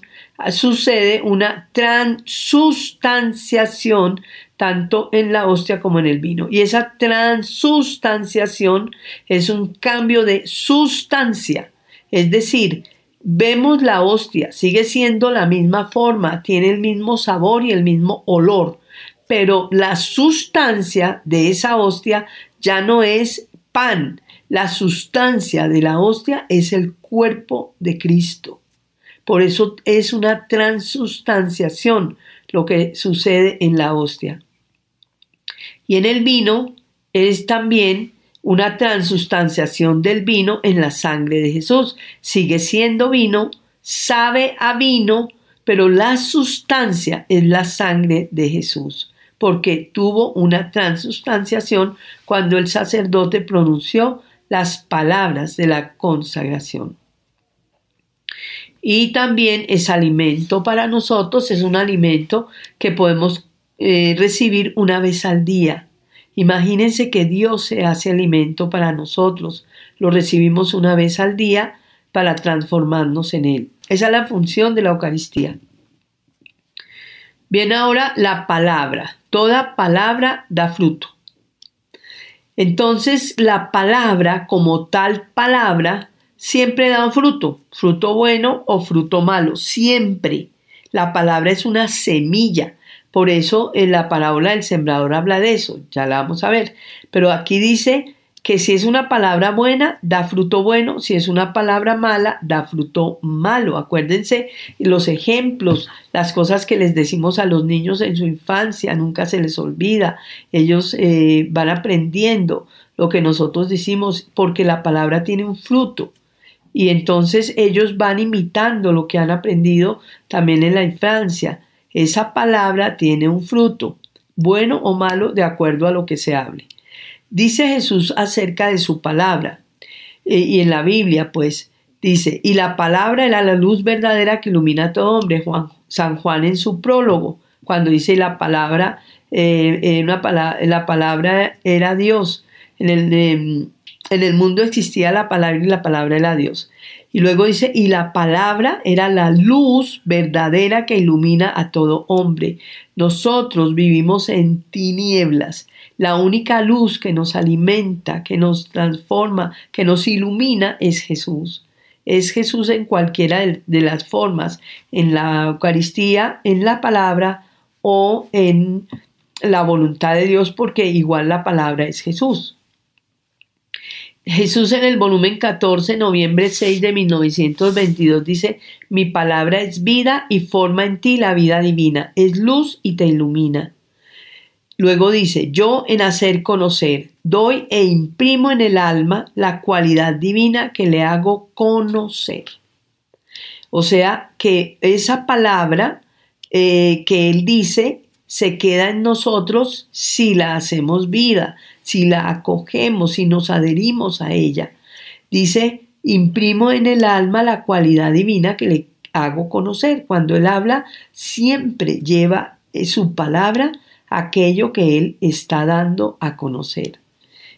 sucede una transustanciación tanto en la hostia como en el vino. Y esa transustanciación es un cambio de sustancia, es decir, vemos la hostia, sigue siendo la misma forma, tiene el mismo sabor y el mismo olor, pero la sustancia de esa hostia ya no es pan, la sustancia de la hostia es el cuerpo de Cristo. Por eso es una transustanciación lo que sucede en la hostia. Y en el vino es también una transustanciación del vino en la sangre de Jesús. Sigue siendo vino, sabe a vino, pero la sustancia es la sangre de Jesús porque tuvo una transustanciación cuando el sacerdote pronunció las palabras de la consagración. Y también es alimento para nosotros, es un alimento que podemos eh, recibir una vez al día. Imagínense que Dios se hace alimento para nosotros, lo recibimos una vez al día para transformarnos en Él. Esa es la función de la Eucaristía. Bien, ahora la palabra. Toda palabra da fruto. Entonces, la palabra como tal palabra siempre da un fruto, fruto bueno o fruto malo, siempre. La palabra es una semilla. Por eso en la parábola del sembrador habla de eso, ya la vamos a ver. Pero aquí dice que si es una palabra buena, da fruto bueno, si es una palabra mala, da fruto malo. Acuérdense los ejemplos, las cosas que les decimos a los niños en su infancia, nunca se les olvida. Ellos eh, van aprendiendo lo que nosotros decimos porque la palabra tiene un fruto. Y entonces ellos van imitando lo que han aprendido también en la infancia. Esa palabra tiene un fruto, bueno o malo, de acuerdo a lo que se hable. Dice Jesús acerca de su palabra. Eh, y en la Biblia, pues, dice, y la palabra era la luz verdadera que ilumina a todo hombre. Juan, San Juan en su prólogo, cuando dice la palabra, eh, una la palabra era Dios. En el, en el mundo existía la palabra y la palabra era Dios. Y luego dice, y la palabra era la luz verdadera que ilumina a todo hombre. Nosotros vivimos en tinieblas. La única luz que nos alimenta, que nos transforma, que nos ilumina es Jesús. Es Jesús en cualquiera de las formas, en la Eucaristía, en la palabra o en la voluntad de Dios, porque igual la palabra es Jesús. Jesús en el volumen 14, noviembre 6 de 1922 dice, mi palabra es vida y forma en ti la vida divina, es luz y te ilumina. Luego dice, yo en hacer conocer, doy e imprimo en el alma la cualidad divina que le hago conocer. O sea, que esa palabra eh, que él dice se queda en nosotros si la hacemos vida, si la acogemos, si nos adherimos a ella. Dice, imprimo en el alma la cualidad divina que le hago conocer. Cuando él habla, siempre lleva eh, su palabra aquello que él está dando a conocer.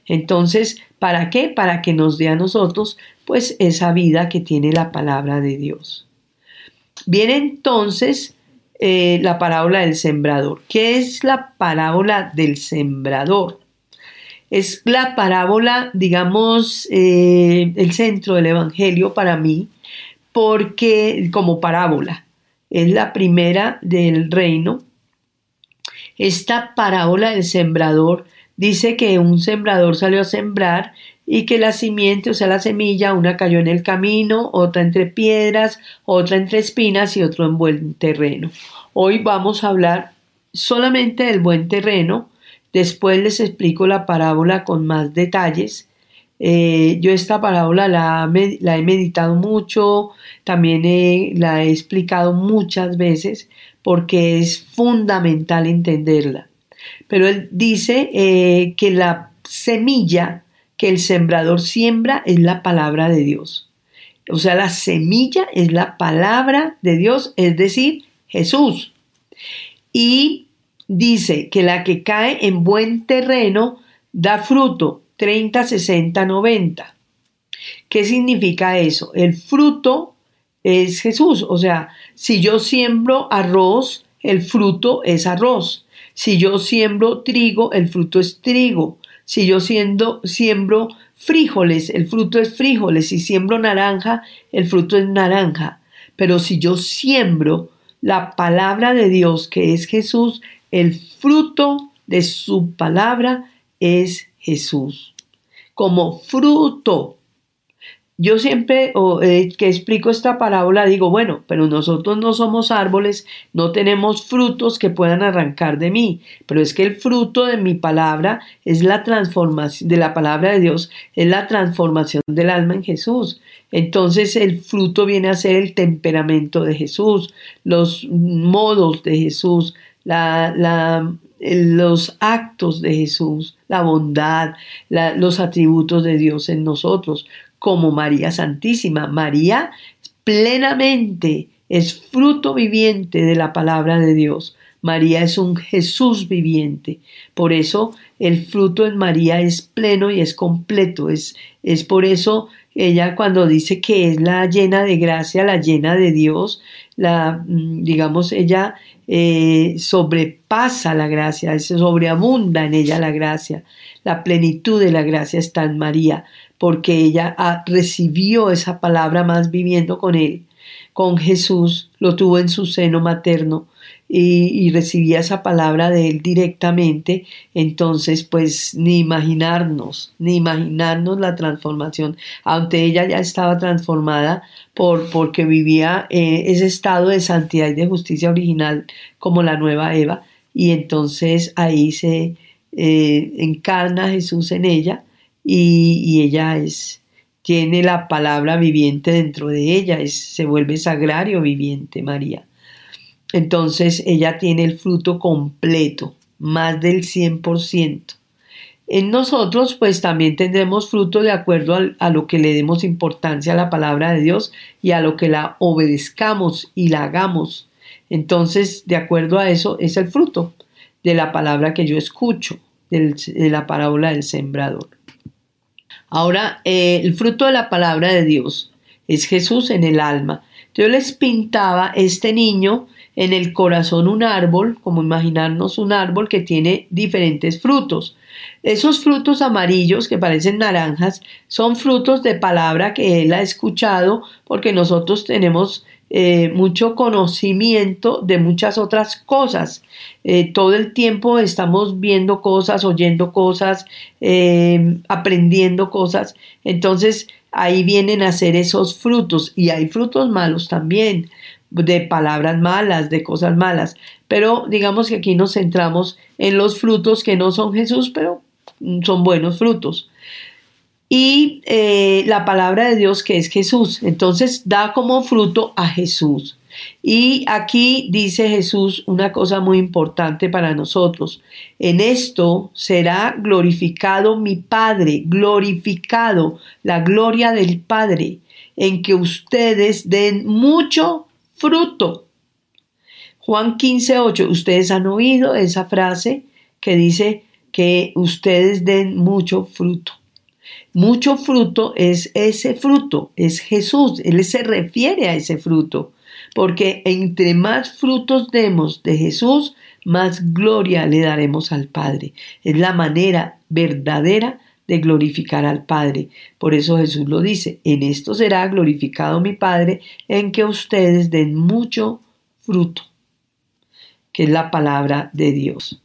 Entonces, ¿para qué? Para que nos dé a nosotros pues esa vida que tiene la palabra de Dios. Viene entonces eh, la parábola del sembrador. ¿Qué es la parábola del sembrador? Es la parábola, digamos, eh, el centro del Evangelio para mí, porque como parábola, es la primera del reino. Esta parábola del sembrador dice que un sembrador salió a sembrar y que la simiente, o sea, la semilla, una cayó en el camino, otra entre piedras, otra entre espinas y otro en buen terreno. Hoy vamos a hablar solamente del buen terreno, después les explico la parábola con más detalles. Eh, yo esta parábola la, he meditado mucho, también la he explicado muchas veces porque es fundamental entenderla. Pero él dice eh, que la semilla que el sembrador siembra es la palabra de Dios. O sea, la semilla es la palabra de Dios, es decir, Jesús. Y dice que la que cae en buen terreno da fruto 30, 60, 90. ¿Qué significa eso? El fruto es Jesús. O sea, si yo siembro arroz, el fruto es arroz. Si yo siembro trigo, el fruto es trigo. Si yo siendo, siembro frijoles, el fruto es frijoles. Si siembro naranja, el fruto es naranja. Pero si yo siembro la palabra de Dios, que es Jesús, el fruto de su palabra es Jesús. Como fruto yo siempre eh, que explico esta parábola digo, bueno, pero nosotros no somos árboles, no tenemos frutos que puedan arrancar de mí, pero es que el fruto de mi palabra es la transformación, de la palabra de Dios, es la transformación del alma en Jesús. Entonces el fruto viene a ser el temperamento de Jesús, los modos de Jesús, la, los actos de Jesús, la bondad, los atributos de Dios en nosotros como María Santísima. María plenamente es fruto viviente de la palabra de Dios. María es un Jesús viviente. Por eso el fruto en María es pleno y es completo. Es, es por eso ella cuando dice que es la llena de gracia, la llena de Dios, la, mm, digamos, ella eh, sobrepasa la gracia, se sobreabunda en ella la gracia. La plenitud de la gracia está en María porque ella recibió esa palabra más viviendo con él. con Jesús, lo tuvo en su seno materno y, recibía esa palabra de él directamente, entonces pues ni imaginarnos, ni imaginarnos la transformación, aunque ella ya estaba transformada por, porque vivía eh, ese estado de santidad y de justicia original como la nueva Eva, y entonces ahí se eh, encarna Jesús en ella y, ella es, tiene la palabra viviente dentro de ella, se vuelve sagrario viviente María. Entonces ella tiene el fruto completo, más del 100%. En nosotros pues también tendremos fruto de acuerdo a, lo que le demos importancia a la palabra de Dios y a lo que la obedezcamos y la hagamos. Entonces, de acuerdo a eso es el fruto de la palabra que yo escucho, de la parábola del sembrador. Ahora, eh, el fruto de la palabra de Dios es Jesús en el alma. Yo les pintaba este niño en el corazón un árbol, como imaginarnos un árbol que tiene diferentes frutos. Esos frutos amarillos que parecen naranjas son frutos de palabra que él ha escuchado porque nosotros tenemos eh, mucho conocimiento de muchas otras cosas. Eh, todo el tiempo estamos viendo cosas, oyendo cosas, eh, aprendiendo cosas. Entonces ahí vienen a ser esos frutos y hay frutos malos también, de palabras malas, de cosas malas. Pero digamos que aquí nos centramos en los frutos que no son Jesús, pero son buenos frutos y eh, la palabra de Dios que es Jesús. Entonces da como fruto a Jesús. Y aquí dice Jesús una cosa muy importante para nosotros. En esto será glorificado mi Padre, glorificado la gloria del Padre, en que ustedes den mucho fruto. Juan 15, 8, ustedes han oído esa frase que dice que ustedes den mucho fruto. Mucho fruto es ese fruto, es Jesús, Él se refiere a ese fruto, porque entre más frutos demos de Jesús, más gloria le daremos al Padre. Es la manera verdadera de glorificar al Padre. Por eso Jesús lo dice, en esto será glorificado mi Padre, en que ustedes den mucho fruto, que es la palabra de Dios.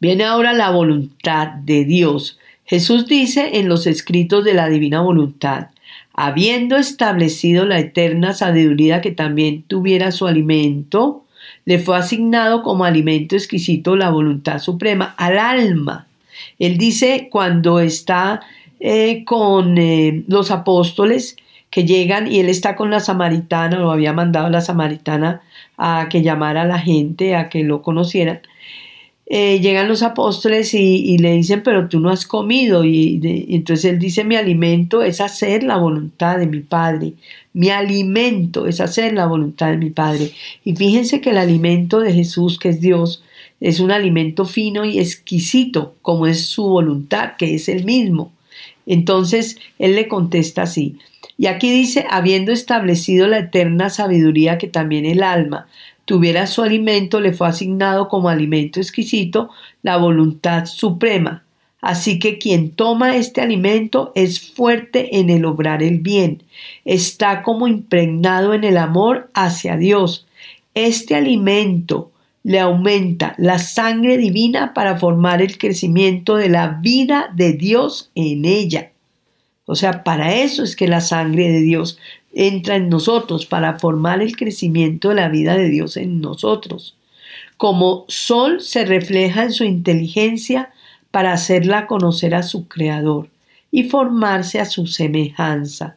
Viene ahora la voluntad de Dios. Jesús dice en los escritos de la divina voluntad, habiendo establecido la eterna sabiduría que también tuviera su alimento, le fue asignado como alimento exquisito la voluntad suprema al alma. Él dice cuando está eh, con eh, los apóstoles que llegan y él está con la samaritana, lo había mandado la samaritana a que llamara a la gente, a que lo conocieran. Eh, llegan los apóstoles y, le dicen, pero tú no has comido. Y, entonces él dice, mi alimento es hacer la voluntad de mi Padre. Mi alimento es hacer la voluntad de mi Padre. Y fíjense que el alimento de Jesús, que es Dios, es un alimento fino y exquisito, como es su voluntad, que es el mismo. Entonces él le contesta así. Y aquí dice, habiendo establecido la eterna sabiduría que también el alma tuviera su alimento, le fue asignado como alimento exquisito la voluntad suprema. Así que quien toma este alimento es fuerte en el obrar el bien, está como impregnado en el amor hacia Dios. Este alimento le aumenta la sangre divina para formar el crecimiento de la vida de Dios en ella. O sea, para eso es que la sangre de Dios entra en nosotros para formar el crecimiento de la vida de Dios en nosotros. Como sol se refleja en su inteligencia para hacerla conocer a su creador y formarse a su semejanza.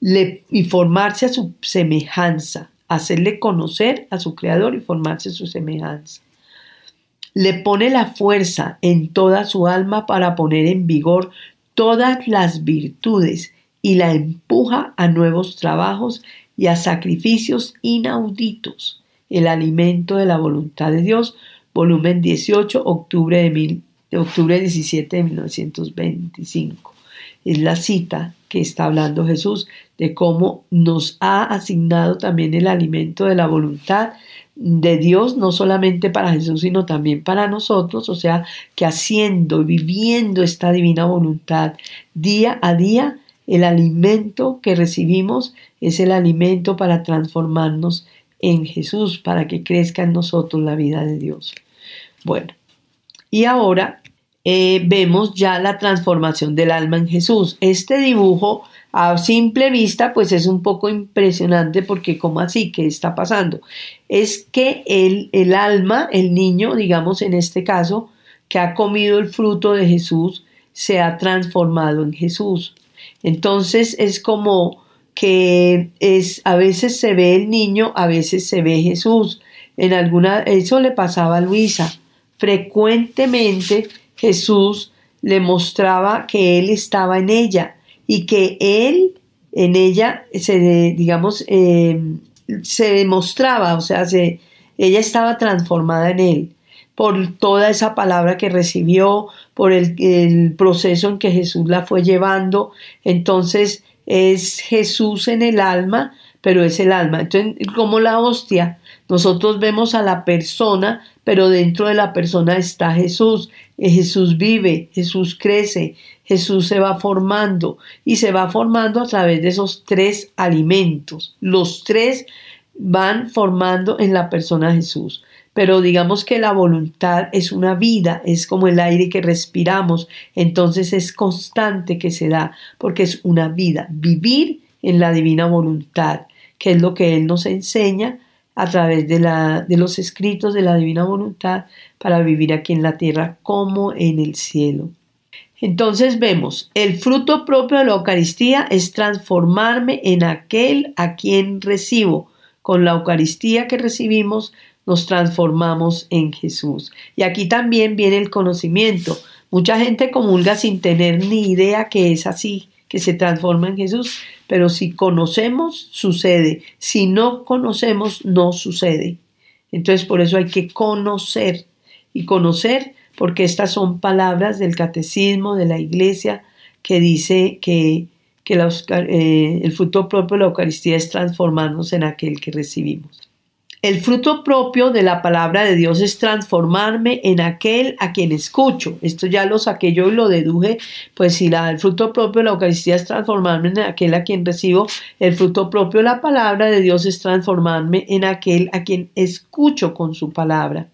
y formarse a su semejanza, hacerle conocer a su creador y formarse su semejanza. Le pone la fuerza en toda su alma para poner en vigor todas las virtudes y la empuja a nuevos trabajos y a sacrificios inauditos. El alimento de la voluntad de Dios, volumen 18, octubre, de, mil, octubre 17 de 1925. Es la cita que está hablando Jesús de cómo nos ha asignado también el alimento de la voluntad de Dios, no solamente para Jesús, sino también para nosotros, o sea, que haciendo viviendo esta divina voluntad día a día, el alimento que recibimos es el alimento para transformarnos en Jesús, para que crezca en nosotros la vida de Dios. Bueno, y ahora eh, vemos ya la transformación del alma en Jesús. Este dibujo a simple vista pues es un poco impresionante porque ¿cómo así? ¿Qué está pasando? Es que el, el alma, el niño, digamos en este caso, que ha comido el fruto de Jesús, se ha transformado en Jesús. Entonces es como que es a veces se ve el niño, a veces se ve Jesús. En alguna eso le pasaba a Luisa. Frecuentemente Jesús le mostraba que él estaba en ella y que él en ella se digamos em, se demostraba, o sea, se, ella estaba transformada en él por toda esa palabra que recibió, por el, proceso en que Jesús la fue llevando. Entonces es Jesús en el alma, pero es el alma. Entonces, como la hostia, nosotros vemos a la persona, pero dentro de la persona está Jesús. Eh, Jesús vive, Jesús crece, Jesús se va formando y se va formando a través de esos tres alimentos. Los tres van formando en la persona Jesús pero digamos que la voluntad es una vida, es como el aire que respiramos, entonces es constante que se da, porque es una vida, vivir en la divina voluntad, que es lo que Él nos enseña a través de, la, de los escritos de la divina voluntad para vivir aquí en la tierra como en el cielo. Entonces vemos, el fruto propio de la Eucaristía es transformarme en aquel a quien recibo. Con la Eucaristía que recibimos nos transformamos en Jesús. Y aquí también viene el conocimiento. Mucha gente comulga sin tener ni idea que es así, que se transforma en Jesús, pero si conocemos, sucede. Si no conocemos, no sucede. Entonces por eso hay que conocer y conocer porque estas son palabras del catecismo de la iglesia que dice que, que eh, el fruto propio de la Eucaristía es transformarnos en aquel que recibimos. El fruto propio de la palabra de Dios es transformarme en aquel a quien escucho. Esto ya lo saqué yo y lo deduje. Pues si el fruto propio de la Eucaristía es transformarme en aquel a quien recibo, el fruto propio de la palabra de Dios es transformarme en aquel a quien escucho con su palabra.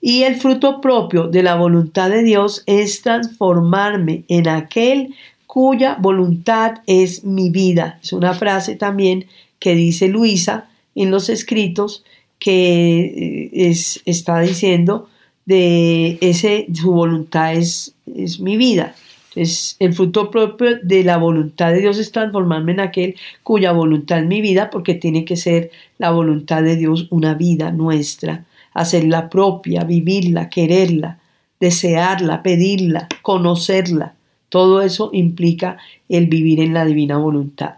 Y el fruto propio de la voluntad de Dios es transformarme en aquel cuya voluntad es mi vida. Es una frase también que dice Luisa en los escritos que eh, es, está diciendo de ese, su voluntad es, es mi vida. Es el fruto propio de la voluntad de Dios es transformarme en aquel cuya voluntad es mi vida, porque tiene que ser la voluntad de Dios una vida nuestra, hacerla propia, vivirla, quererla, desearla, pedirla, conocerla. Todo eso implica el vivir en la divina voluntad.